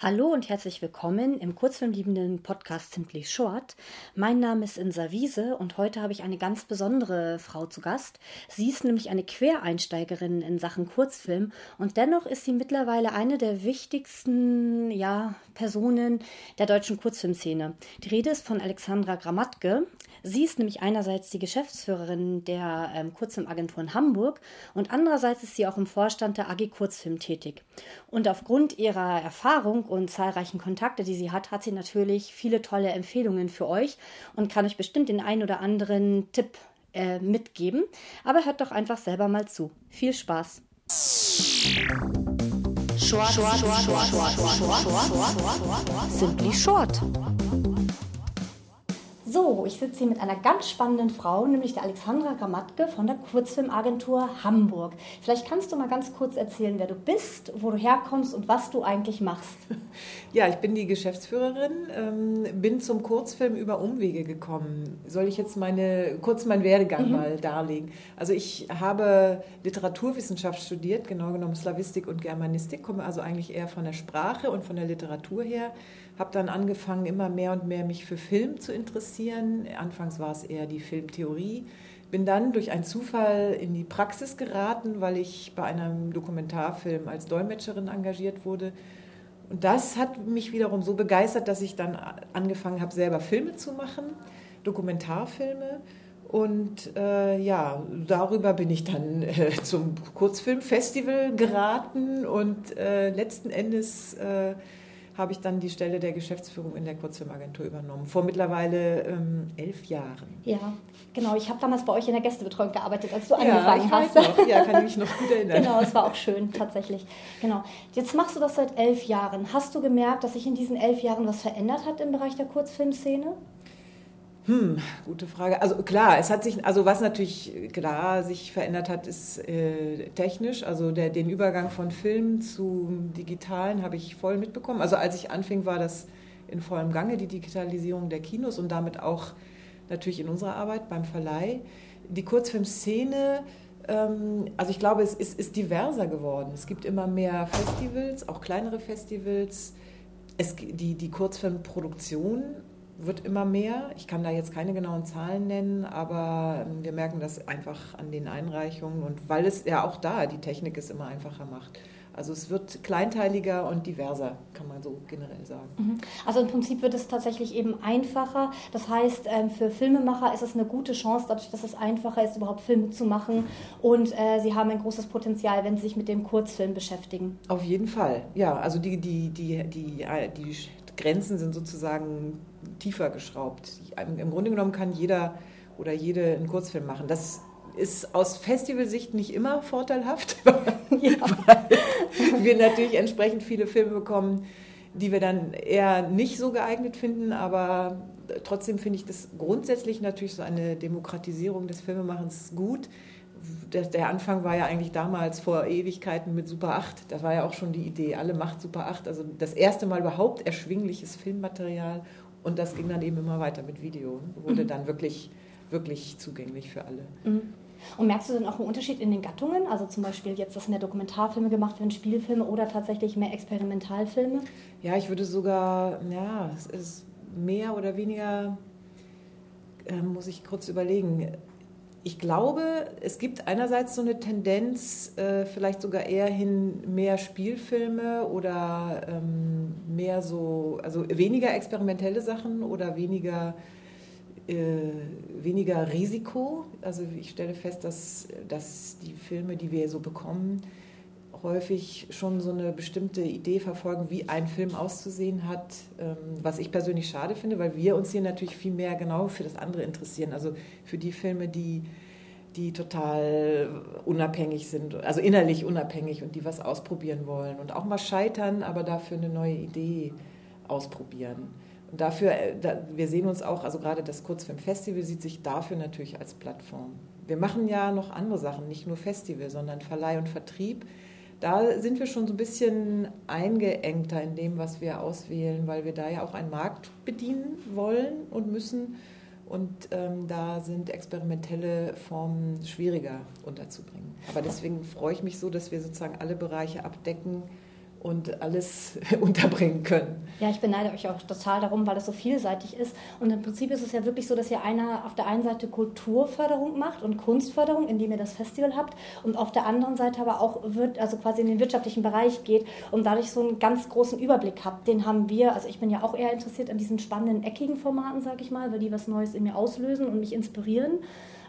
Hallo und herzlich willkommen im kurzfilmliebenden Podcast Simply Short. Mein Name ist Insa Wiese und heute habe ich eine ganz besondere Frau zu Gast. Sie ist nämlich eine Quereinsteigerin in Sachen Kurzfilm und dennoch ist sie mittlerweile eine der wichtigsten ja, Personen der deutschen Kurzfilmszene. Die Rede ist von Alexandra Gramatke. Sie ist nämlich einerseits die Geschäftsführerin der ähm, Kurzfilmagentur in Hamburg und andererseits ist sie auch im Vorstand der AG Kurzfilm tätig. Und aufgrund ihrer Erfahrung und zahlreichen Kontakte, die sie hat, hat sie natürlich viele tolle Empfehlungen für euch und kann euch bestimmt den einen oder anderen Tipp äh, mitgeben. Aber hört doch einfach selber mal zu. Viel Spaß! Short, short, short, short, short, short, short, Simply short. So, ich sitze hier mit einer ganz spannenden Frau, nämlich der Alexandra Gramatke von der Kurzfilmagentur Hamburg. Vielleicht kannst du mal ganz kurz erzählen, wer du bist, wo du herkommst und was du eigentlich machst. Ja, ich bin die Geschäftsführerin, ähm, bin zum Kurzfilm über Umwege gekommen. Soll ich jetzt meine, kurz meinen Werdegang mhm. mal darlegen? Also ich habe Literaturwissenschaft studiert, genau genommen Slavistik und Germanistik, komme also eigentlich eher von der Sprache und von der Literatur her habe dann angefangen, immer mehr und mehr mich für Film zu interessieren. Anfangs war es eher die Filmtheorie. Bin dann durch einen Zufall in die Praxis geraten, weil ich bei einem Dokumentarfilm als Dolmetscherin engagiert wurde. Und das hat mich wiederum so begeistert, dass ich dann angefangen habe, selber Filme zu machen, Dokumentarfilme. Und äh, ja, darüber bin ich dann äh, zum Kurzfilmfestival geraten und äh, letzten Endes äh, habe ich dann die Stelle der Geschäftsführung in der Kurzfilmagentur übernommen, vor mittlerweile ähm, elf Jahren. Ja, genau. Ich habe damals bei euch in der Gästebetreuung gearbeitet, als du ja, angefangen hast. Noch. Ja, kann ich mich noch gut erinnern. genau, es war auch schön, tatsächlich. Genau. Jetzt machst du das seit elf Jahren. Hast du gemerkt, dass sich in diesen elf Jahren was verändert hat im Bereich der Kurzfilmszene? Hm, gute Frage. Also klar, es hat sich, also was natürlich klar sich verändert hat, ist äh, technisch. Also der, den Übergang von Film zu Digitalen habe ich voll mitbekommen. Also als ich anfing, war das in vollem Gange, die Digitalisierung der Kinos und damit auch natürlich in unserer Arbeit beim Verleih. Die Kurzfilmszene, ähm, also ich glaube, es ist, ist diverser geworden. Es gibt immer mehr Festivals, auch kleinere Festivals. Es, die, die Kurzfilmproduktion wird immer mehr. Ich kann da jetzt keine genauen Zahlen nennen, aber ähm, wir merken das einfach an den Einreichungen und weil es ja auch da die Technik es immer einfacher macht. Also es wird kleinteiliger und diverser, kann man so generell sagen. Mhm. Also im Prinzip wird es tatsächlich eben einfacher. Das heißt, ähm, für Filmemacher ist es eine gute Chance, dadurch, dass es einfacher ist, überhaupt Filme zu machen. Und äh, sie haben ein großes Potenzial, wenn sie sich mit dem Kurzfilm beschäftigen. Auf jeden Fall, ja. Also die, die, die, die, die Grenzen sind sozusagen tiefer geschraubt. Im Grunde genommen kann jeder oder jede einen Kurzfilm machen. Das ist aus Festivalsicht nicht immer vorteilhaft, ja. weil wir natürlich entsprechend viele Filme bekommen, die wir dann eher nicht so geeignet finden, aber trotzdem finde ich das grundsätzlich natürlich so eine Demokratisierung des Filmemachens gut. Der Anfang war ja eigentlich damals vor Ewigkeiten mit Super 8. Das war ja auch schon die Idee, alle macht Super 8. Also das erste Mal überhaupt erschwingliches Filmmaterial und das ging dann eben immer weiter mit Video, wurde mhm. dann wirklich, wirklich zugänglich für alle. Mhm. Und merkst du dann auch einen Unterschied in den Gattungen? Also zum Beispiel jetzt, dass mehr Dokumentarfilme gemacht werden, Spielfilme oder tatsächlich mehr Experimentalfilme? Ja, ich würde sogar, ja, es ist mehr oder weniger, äh, muss ich kurz überlegen, ich glaube, es gibt einerseits so eine Tendenz, äh, vielleicht sogar eher hin mehr Spielfilme oder ähm, mehr so, also weniger experimentelle Sachen oder weniger, äh, weniger Risiko. Also ich stelle fest, dass, dass die Filme, die wir so bekommen, häufig schon so eine bestimmte Idee verfolgen, wie ein Film auszusehen hat, ähm, was ich persönlich schade finde, weil wir uns hier natürlich viel mehr genau für das andere interessieren. Also für die Filme, die, die total unabhängig sind, also innerlich unabhängig und die was ausprobieren wollen und auch mal scheitern, aber dafür eine neue Idee ausprobieren. Und dafür, äh, wir sehen uns auch, also gerade das Kurzfilmfestival sieht sich dafür natürlich als Plattform. Wir machen ja noch andere Sachen, nicht nur Festival, sondern Verleih und Vertrieb da sind wir schon so ein bisschen eingeengter in dem, was wir auswählen, weil wir da ja auch einen Markt bedienen wollen und müssen. Und ähm, da sind experimentelle Formen schwieriger unterzubringen. Aber deswegen freue ich mich so, dass wir sozusagen alle Bereiche abdecken und alles unterbringen können. Ja, ich beneide euch auch total darum, weil es so vielseitig ist. Und im Prinzip ist es ja wirklich so, dass ihr einer auf der einen Seite Kulturförderung macht und Kunstförderung, indem ihr das Festival habt, und auf der anderen Seite aber auch wird, also quasi in den wirtschaftlichen Bereich geht und dadurch so einen ganz großen Überblick habt. Den haben wir, also ich bin ja auch eher interessiert an diesen spannenden, eckigen Formaten, sage ich mal, weil die was Neues in mir auslösen und mich inspirieren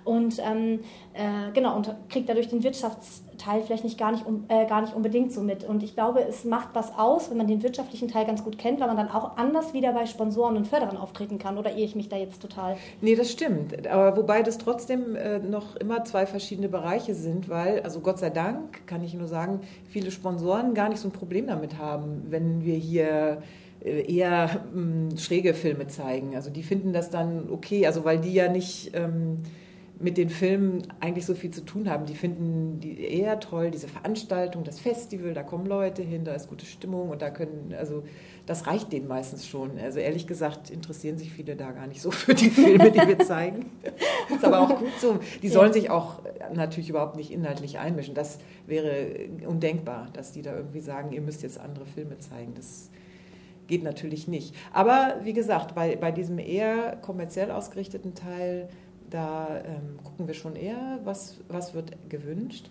und ähm, äh, genau und kriegt dadurch den Wirtschaftsteil vielleicht nicht gar nicht, um, äh, gar nicht unbedingt so mit. Und ich glaube, es macht was aus, wenn man den wirtschaftlichen Teil ganz gut kennt, weil man dann auch anders wieder bei Sponsoren und Förderern auftreten kann. Oder ehe ich mich da jetzt total. Nee, das stimmt. Aber wobei das trotzdem äh, noch immer zwei verschiedene Bereiche sind, weil, also Gott sei Dank, kann ich nur sagen, viele Sponsoren gar nicht so ein Problem damit haben, wenn wir hier äh, eher ähm, schräge Filme zeigen. Also die finden das dann okay, also weil die ja nicht ähm, mit den Filmen eigentlich so viel zu tun haben. Die finden die eher toll, diese Veranstaltung, das Festival, da kommen Leute hin, da ist gute Stimmung und da können, also das reicht denen meistens schon. Also ehrlich gesagt interessieren sich viele da gar nicht so für die Filme, die wir zeigen. Das ist aber auch gut so. Die sollen sich auch natürlich überhaupt nicht inhaltlich einmischen. Das wäre undenkbar, dass die da irgendwie sagen, ihr müsst jetzt andere Filme zeigen. Das geht natürlich nicht. Aber wie gesagt, bei, bei diesem eher kommerziell ausgerichteten Teil, da ähm, gucken wir schon eher, was, was wird gewünscht.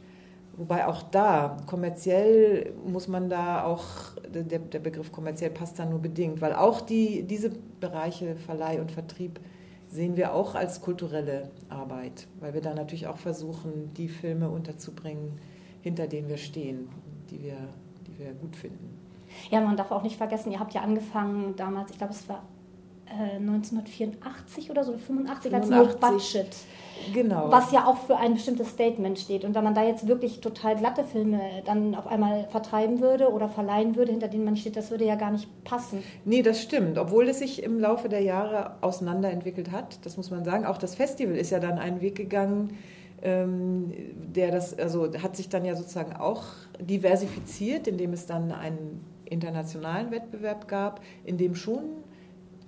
Wobei auch da, kommerziell muss man da auch, der, der Begriff kommerziell passt da nur bedingt, weil auch die, diese Bereiche Verleih und Vertrieb sehen wir auch als kulturelle Arbeit, weil wir da natürlich auch versuchen, die Filme unterzubringen, hinter denen wir stehen, die wir, die wir gut finden. Ja, man darf auch nicht vergessen, ihr habt ja angefangen damals, ich glaube, es war 1984 äh, oder so, 85, 85 als No Budget. Genau. Was ja auch für ein bestimmtes Statement steht. Und wenn man da jetzt wirklich total glatte Filme dann auf einmal vertreiben würde oder verleihen würde, hinter denen man steht, das würde ja gar nicht passen. Nee, das stimmt. Obwohl es sich im Laufe der Jahre auseinanderentwickelt hat, das muss man sagen. Auch das Festival ist ja dann einen Weg gegangen, ähm, der das, also hat sich dann ja sozusagen auch diversifiziert, indem es dann einen internationalen Wettbewerb gab, in dem schon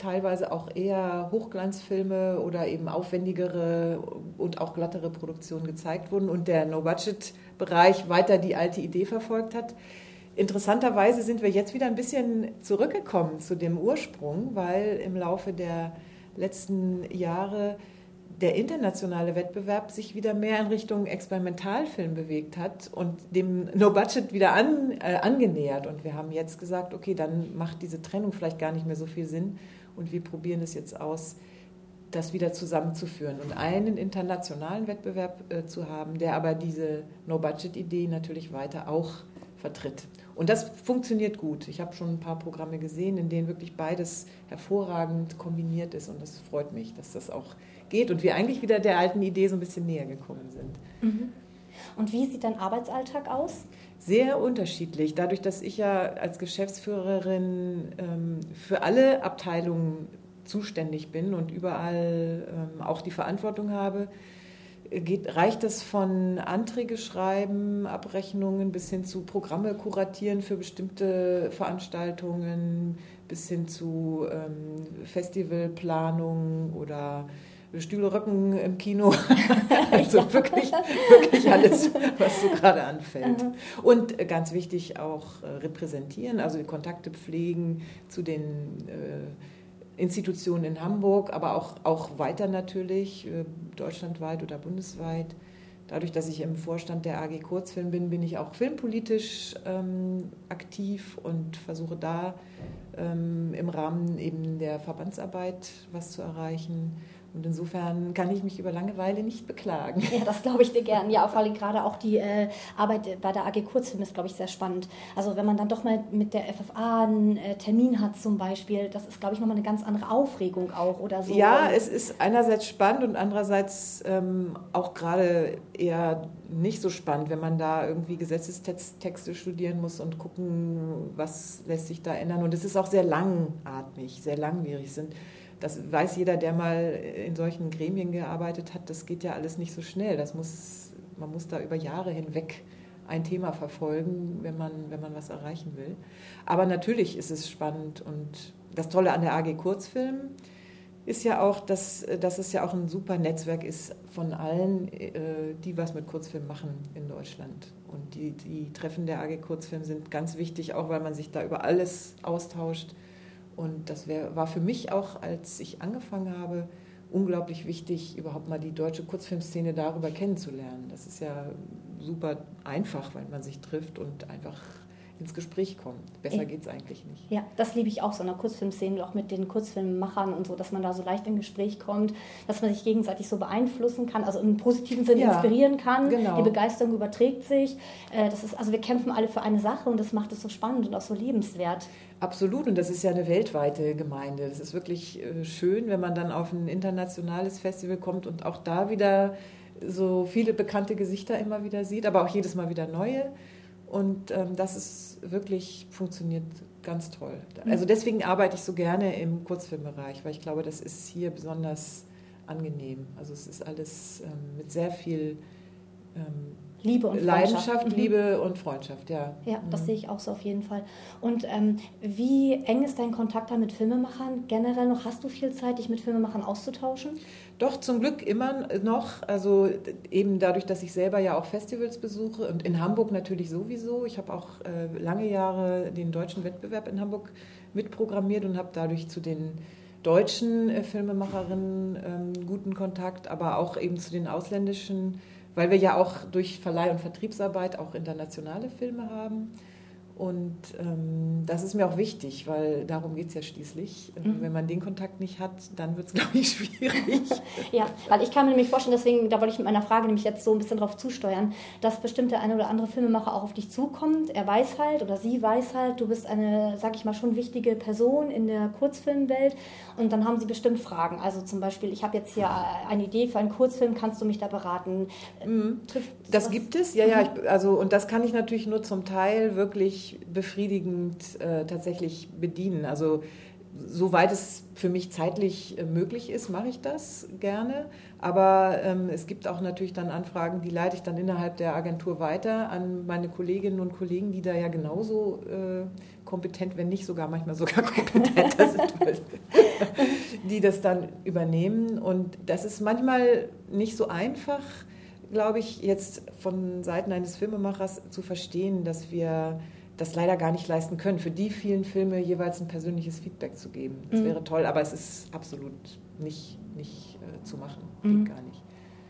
teilweise auch eher Hochglanzfilme oder eben aufwendigere und auch glattere Produktionen gezeigt wurden und der No-Budget-Bereich weiter die alte Idee verfolgt hat. Interessanterweise sind wir jetzt wieder ein bisschen zurückgekommen zu dem Ursprung, weil im Laufe der letzten Jahre der internationale Wettbewerb sich wieder mehr in Richtung Experimentalfilm bewegt hat und dem No Budget wieder an, äh, angenähert. Und wir haben jetzt gesagt, okay, dann macht diese Trennung vielleicht gar nicht mehr so viel Sinn und wir probieren es jetzt aus, das wieder zusammenzuführen und einen internationalen Wettbewerb äh, zu haben, der aber diese No-Budget-Idee natürlich weiter auch vertritt. Und das funktioniert gut. Ich habe schon ein paar Programme gesehen, in denen wirklich beides hervorragend kombiniert ist und das freut mich, dass das auch geht und wir eigentlich wieder der alten Idee so ein bisschen näher gekommen sind. Mhm. Und wie sieht dein Arbeitsalltag aus? Sehr unterschiedlich. Dadurch, dass ich ja als Geschäftsführerin ähm, für alle Abteilungen zuständig bin und überall ähm, auch die Verantwortung habe, geht, reicht es von Anträge schreiben, Abrechnungen bis hin zu Programme kuratieren für bestimmte Veranstaltungen, bis hin zu ähm, Festivalplanung oder Stühle, Rücken im Kino. also ja. wirklich, wirklich alles, was so gerade anfällt. Mhm. Und ganz wichtig auch äh, repräsentieren, also die Kontakte pflegen zu den äh, Institutionen in Hamburg, aber auch, auch weiter natürlich, äh, deutschlandweit oder bundesweit. Dadurch, dass ich im Vorstand der AG Kurzfilm bin, bin ich auch filmpolitisch ähm, aktiv und versuche da ähm, im Rahmen eben der Verbandsarbeit was zu erreichen und insofern kann ich mich über Langeweile nicht beklagen. Ja, das glaube ich dir gern. Ja, vor allem gerade auch die äh, Arbeit bei der AG Kurzfilm ist, glaube ich, sehr spannend. Also wenn man dann doch mal mit der FFA einen äh, Termin hat zum Beispiel, das ist, glaube ich, nochmal eine ganz andere Aufregung auch oder so. Ja, es ist einerseits spannend und andererseits ähm, auch gerade eher nicht so spannend, wenn man da irgendwie Gesetzestexte studieren muss und gucken, was lässt sich da ändern. Und es ist auch sehr langatmig, sehr langwierig. Es sind das weiß jeder, der mal in solchen Gremien gearbeitet hat, das geht ja alles nicht so schnell. Das muss, man muss da über Jahre hinweg ein Thema verfolgen, wenn man, wenn man was erreichen will. Aber natürlich ist es spannend und das Tolle an der AG Kurzfilm ist ja auch, dass, dass es ja auch ein super Netzwerk ist von allen, äh, die was mit Kurzfilm machen in Deutschland. Und die, die Treffen der AG Kurzfilm sind ganz wichtig, auch weil man sich da über alles austauscht. Und das wär, war für mich auch, als ich angefangen habe, unglaublich wichtig, überhaupt mal die deutsche Kurzfilmszene darüber kennenzulernen. Das ist ja super einfach, weil man sich trifft und einfach ins Gespräch kommt. Besser geht es eigentlich nicht. Ja, das liebe ich auch so in der Kurzfilmszene, auch mit den Kurzfilmmachern und so, dass man da so leicht in Gespräch kommt, dass man sich gegenseitig so beeinflussen kann, also im positiven Sinne ja, inspirieren kann. Genau. Die Begeisterung überträgt sich. Äh, das ist, also wir kämpfen alle für eine Sache und das macht es so spannend und auch so lebenswert. Absolut, und das ist ja eine weltweite Gemeinde. Das ist wirklich äh, schön, wenn man dann auf ein internationales Festival kommt und auch da wieder so viele bekannte Gesichter immer wieder sieht, aber auch jedes Mal wieder neue. Und ähm, das ist wirklich, funktioniert ganz toll. Mhm. Also deswegen arbeite ich so gerne im Kurzfilmbereich, weil ich glaube, das ist hier besonders angenehm. Also es ist alles ähm, mit sehr viel ähm, Liebe und Leidenschaft, mhm. Liebe und Freundschaft, ja. Ja, das mhm. sehe ich auch so auf jeden Fall. Und ähm, wie eng ist dein Kontakt da mit Filmemachern generell noch? Hast du viel Zeit, dich mit Filmemachern auszutauschen? Doch, zum Glück immer noch. Also eben dadurch, dass ich selber ja auch Festivals besuche und in Hamburg natürlich sowieso. Ich habe auch äh, lange Jahre den deutschen Wettbewerb in Hamburg mitprogrammiert und habe dadurch zu den deutschen äh, Filmemacherinnen ähm, guten Kontakt, aber auch eben zu den ausländischen weil wir ja auch durch Verleih- und Vertriebsarbeit auch internationale Filme haben. Und ähm, das ist mir auch wichtig, weil darum geht es ja schließlich. Mhm. Wenn man den Kontakt nicht hat, dann wird es, glaube ich, schwierig. ja, weil ich kann mir nämlich vorstellen, deswegen, da wollte ich mit meiner Frage nämlich jetzt so ein bisschen drauf zusteuern, dass bestimmt der eine oder andere Filmemacher auch auf dich zukommt. Er weiß halt oder sie weiß halt, du bist eine, sag ich mal, schon wichtige Person in der Kurzfilmwelt. Und dann haben sie bestimmt Fragen. Also zum Beispiel, ich habe jetzt hier eine Idee für einen Kurzfilm, kannst du mich da beraten? Mhm. Das gibt es, ja, ja. Mhm. Ich, also, und das kann ich natürlich nur zum Teil wirklich befriedigend äh, tatsächlich bedienen. Also soweit es für mich zeitlich äh, möglich ist, mache ich das gerne. Aber ähm, es gibt auch natürlich dann Anfragen, die leite ich dann innerhalb der Agentur weiter an meine Kolleginnen und Kollegen, die da ja genauso äh, kompetent, wenn nicht sogar manchmal sogar kompetenter sind, die das dann übernehmen. Und das ist manchmal nicht so einfach, glaube ich, jetzt von Seiten eines Filmemachers zu verstehen, dass wir das leider gar nicht leisten können, für die vielen Filme jeweils ein persönliches Feedback zu geben. Das mhm. wäre toll, aber es ist absolut nicht, nicht äh, zu machen. Mhm. Geht gar nicht.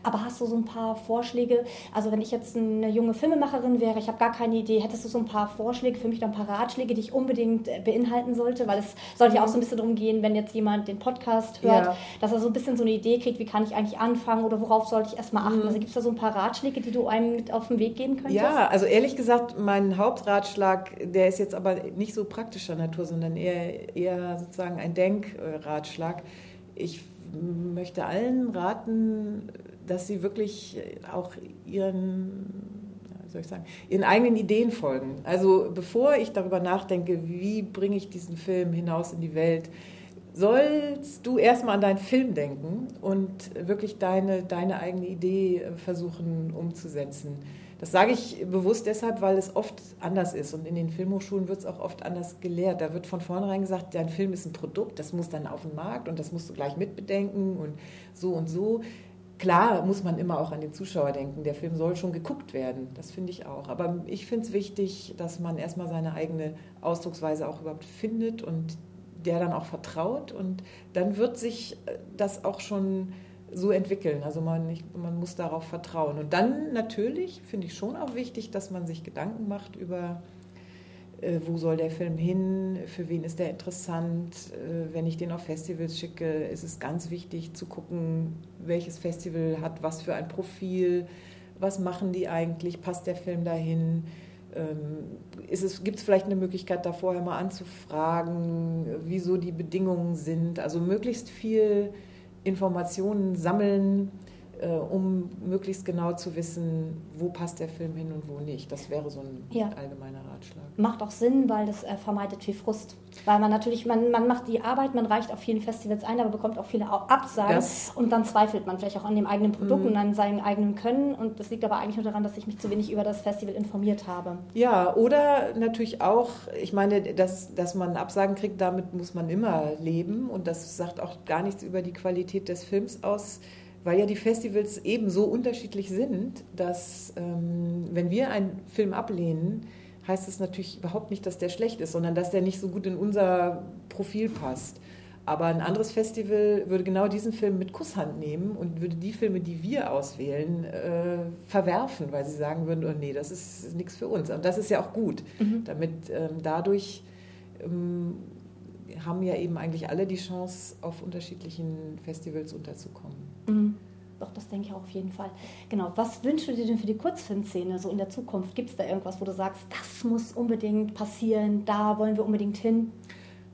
Aber hast du so ein paar Vorschläge? Also wenn ich jetzt eine junge Filmemacherin wäre, ich habe gar keine Idee, hättest du so ein paar Vorschläge für mich, ein paar Ratschläge, die ich unbedingt äh, beinhalten sollte? Weil es sollte ja auch so ein bisschen darum gehen, wenn jetzt jemand den Podcast hört, ja. dass er so ein bisschen so eine Idee kriegt, wie kann ich eigentlich anfangen oder worauf sollte ich erstmal achten? Mhm. Also gibt es da so ein paar Ratschläge, die du einem mit auf den Weg geben könntest? Ja, also ehrlich gesagt, mein Hauptratschlag, der ist jetzt aber nicht so praktischer Natur, sondern eher, eher sozusagen ein Denkratschlag. Ich möchte allen raten, dass sie wirklich auch ihren, soll ich sagen, ihren eigenen Ideen folgen. Also bevor ich darüber nachdenke, wie bringe ich diesen Film hinaus in die Welt, sollst du erstmal an deinen Film denken und wirklich deine, deine eigene Idee versuchen umzusetzen. Das sage ich bewusst deshalb, weil es oft anders ist und in den Filmhochschulen wird es auch oft anders gelehrt. Da wird von vornherein gesagt, dein Film ist ein Produkt, das muss dann auf den Markt und das musst du gleich mitbedenken und so und so. Klar muss man immer auch an den Zuschauer denken. Der Film soll schon geguckt werden, das finde ich auch. Aber ich finde es wichtig, dass man erstmal seine eigene Ausdrucksweise auch überhaupt findet und der dann auch vertraut. Und dann wird sich äh, das auch schon so entwickeln. Also man, nicht, man muss darauf vertrauen. Und dann natürlich finde ich schon auch wichtig, dass man sich Gedanken macht über wo soll der Film hin, für wen ist der interessant. Äh, wenn ich den auf Festivals schicke, ist es ganz wichtig zu gucken, welches Festival hat was für ein Profil, was machen die eigentlich, passt der Film dahin. Ähm, Gibt es vielleicht eine Möglichkeit, da vorher mal anzufragen, wieso die Bedingungen sind? Also möglichst viel Informationen sammeln, äh, um möglichst genau zu wissen, wo passt der Film hin und wo nicht. Das wäre so ein ja. allgemeiner Ratschlag. Macht auch Sinn, weil das äh, vermeidet viel Frust. Weil man natürlich, man, man macht die Arbeit, man reicht auf vielen Festivals ein, aber bekommt auch viele Absagen das, und dann zweifelt man vielleicht auch an dem eigenen Produkt mm. und an seinem eigenen Können und das liegt aber eigentlich nur daran, dass ich mich zu wenig über das Festival informiert habe. Ja, oder natürlich auch, ich meine, dass, dass man Absagen kriegt, damit muss man immer leben und das sagt auch gar nichts über die Qualität des Films aus weil ja die Festivals eben so unterschiedlich sind, dass ähm, wenn wir einen Film ablehnen, heißt es natürlich überhaupt nicht, dass der schlecht ist, sondern dass der nicht so gut in unser Profil passt. Aber ein anderes Festival würde genau diesen Film mit Kusshand nehmen und würde die Filme, die wir auswählen, äh, verwerfen, weil sie sagen würden, oh nee, das ist nichts für uns. Und das ist ja auch gut, mhm. damit ähm, dadurch ähm, haben ja eben eigentlich alle die Chance, auf unterschiedlichen Festivals unterzukommen. Mhm. Doch, das denke ich auch auf jeden Fall. Genau, was wünschst du dir denn für die Kurzfilmszene so in der Zukunft? Gibt es da irgendwas, wo du sagst, das muss unbedingt passieren, da wollen wir unbedingt hin?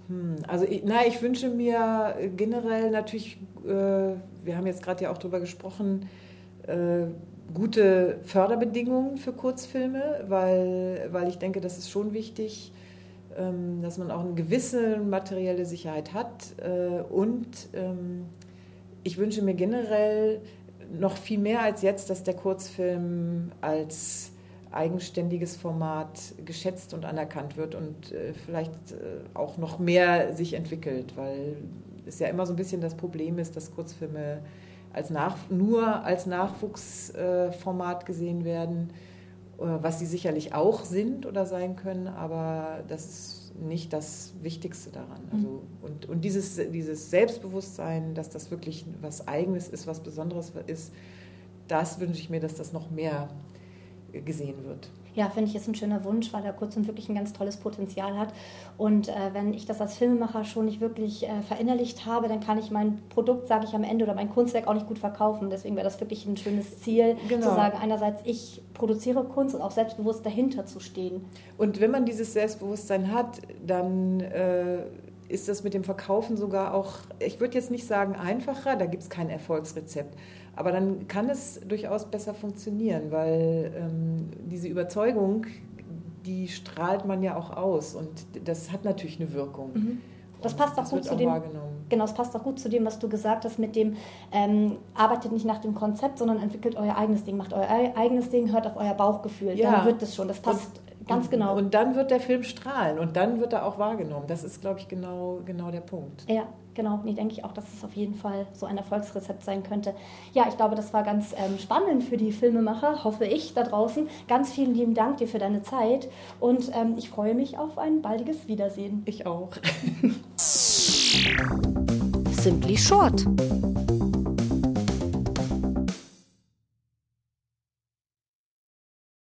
Hm, also, ich, na, ich wünsche mir generell natürlich, äh, wir haben jetzt gerade ja auch darüber gesprochen, äh, gute Förderbedingungen für Kurzfilme, weil, weil ich denke, das ist schon wichtig ähm, dass man auch eine gewisse materielle Sicherheit hat. Äh, und ähm, ich wünsche mir generell noch viel mehr als jetzt, dass der Kurzfilm als eigenständiges Format geschätzt und anerkannt wird und äh, vielleicht äh, auch noch mehr sich entwickelt, weil es ja immer so ein bisschen das Problem ist, dass Kurzfilme als nach, nur als Nachwuchsformat gesehen werden äh, was sie sicherlich auch sind oder sein können, aber das ist nicht das Wichtigste daran. Mhm. Also, und und dieses, dieses Selbstbewusstsein, dass das wirklich was Eigenes ist, was Besonderes ist, das wünsche ich mir, dass das noch mehr gesehen wird. Ja, finde ich, ist ein schöner Wunsch, weil der Kurzfilm wirklich ein ganz tolles Potenzial hat. Und äh, wenn ich das als Filmemacher schon nicht wirklich äh, verinnerlicht habe, dann kann ich mein Produkt, sage ich am Ende, oder mein Kunstwerk auch nicht gut verkaufen. Deswegen wäre das wirklich ein schönes Ziel, genau. zu sagen, einerseits, ich produziere Kunst und auch selbstbewusst dahinter zu stehen. Und wenn man dieses Selbstbewusstsein hat, dann... Äh, ist das mit dem Verkaufen sogar auch, ich würde jetzt nicht sagen einfacher, da gibt es kein Erfolgsrezept, aber dann kann es durchaus besser funktionieren, weil ähm, diese Überzeugung, die strahlt man ja auch aus und das hat natürlich eine Wirkung. Mhm. Das passt auch das gut zu auch dem. Genau, das passt auch gut zu dem, was du gesagt hast, mit dem ähm, arbeitet nicht nach dem Konzept, sondern entwickelt euer eigenes Ding, macht euer eigenes Ding, hört auf euer Bauchgefühl. Ja. Dann wird es schon. Das passt ganz genau. Und dann wird der Film strahlen und dann wird er auch wahrgenommen. Das ist, glaube ich, genau, genau der Punkt. Ja, genau. Nee, denke ich auch, dass es auf jeden Fall so ein Erfolgsrezept sein könnte. Ja, ich glaube, das war ganz ähm, spannend für die Filmemacher, hoffe ich, da draußen. Ganz vielen lieben Dank dir für deine Zeit und ähm, ich freue mich auf ein baldiges Wiedersehen. Ich auch. Simply Short